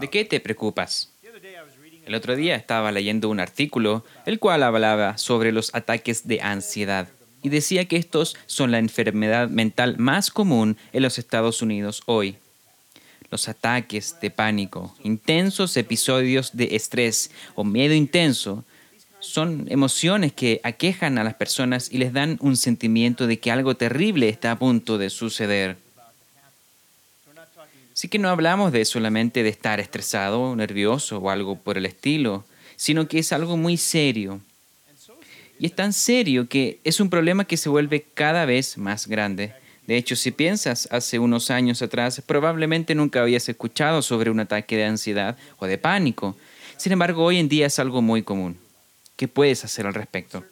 ¿De qué te preocupas? El otro día estaba leyendo un artículo el cual hablaba sobre los ataques de ansiedad y decía que estos son la enfermedad mental más común en los Estados Unidos hoy. Los ataques de pánico, intensos episodios de estrés o miedo intenso son emociones que aquejan a las personas y les dan un sentimiento de que algo terrible está a punto de suceder. Así que no hablamos de solamente de estar estresado, nervioso o algo por el estilo, sino que es algo muy serio. Y es tan serio que es un problema que se vuelve cada vez más grande. De hecho, si piensas hace unos años atrás, probablemente nunca habías escuchado sobre un ataque de ansiedad o de pánico. Sin embargo, hoy en día es algo muy común. ¿Qué puedes hacer al respecto?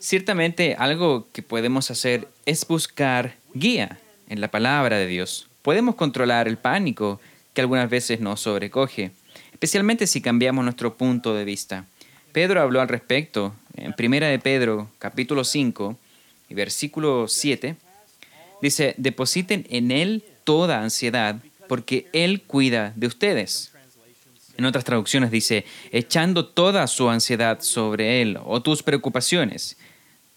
Ciertamente algo que podemos hacer es buscar guía en la palabra de Dios. Podemos controlar el pánico que algunas veces nos sobrecoge, especialmente si cambiamos nuestro punto de vista. Pedro habló al respecto en Primera de Pedro, capítulo 5 y versículo 7. Dice, depositen en Él toda ansiedad, porque Él cuida de ustedes. En otras traducciones dice, echando toda su ansiedad sobre Él o tus preocupaciones.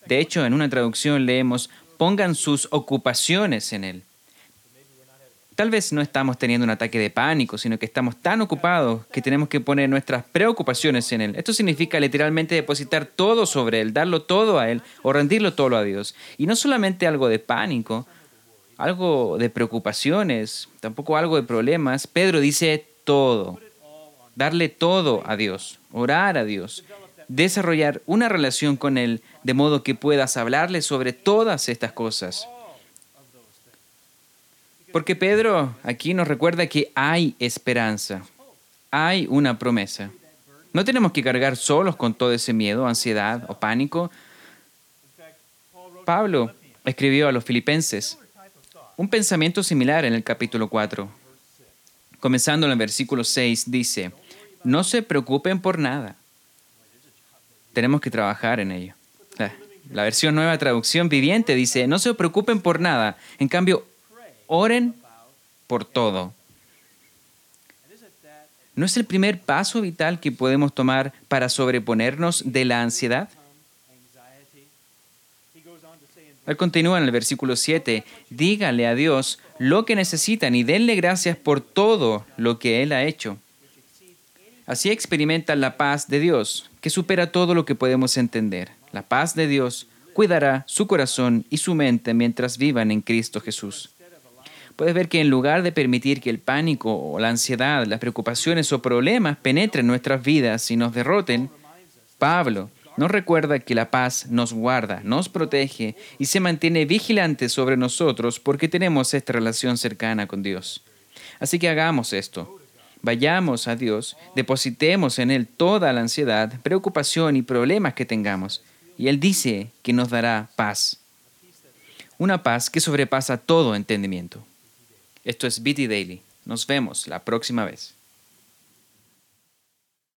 De hecho, en una traducción leemos, pongan sus ocupaciones en Él. Tal vez no estamos teniendo un ataque de pánico, sino que estamos tan ocupados que tenemos que poner nuestras preocupaciones en Él. Esto significa literalmente depositar todo sobre Él, darlo todo a Él o rendirlo todo a Dios. Y no solamente algo de pánico, algo de preocupaciones, tampoco algo de problemas. Pedro dice todo darle todo a Dios, orar a Dios, desarrollar una relación con Él de modo que puedas hablarle sobre todas estas cosas. Porque Pedro aquí nos recuerda que hay esperanza, hay una promesa. No tenemos que cargar solos con todo ese miedo, ansiedad o pánico. Pablo escribió a los filipenses un pensamiento similar en el capítulo 4. Comenzando en el versículo 6, dice, no se preocupen por nada. Tenemos que trabajar en ello. La, versión nueva traducción viviente dice, no se preocupen por nada. En cambio, oren por todo. ¿No es el primer paso vital que podemos tomar para sobreponernos de la ansiedad? Él continúa en el versículo 7, díganle a Dios lo que necesitan y denle gracias por todo lo que Él ha hecho. Así experimentan la paz de Dios, que supera todo lo que podemos entender. La paz de Dios cuidará su corazón y su mente mientras vivan en Cristo Jesús. Puedes ver que en lugar de permitir que el pánico o la ansiedad, las preocupaciones o problemas penetren nuestras vidas y nos derroten, Pablo nos recuerda que la paz nos guarda, nos protege y se mantiene vigilante sobre nosotros porque tenemos esta relación cercana con Dios. Así que hagamos esto. Vayamos a Dios, depositemos en Él toda la ansiedad, preocupación y problemas que tengamos. Y Él dice que nos dará paz. Una paz que sobrepasa todo entendimiento. Esto es BT Daily. Nos vemos la próxima vez.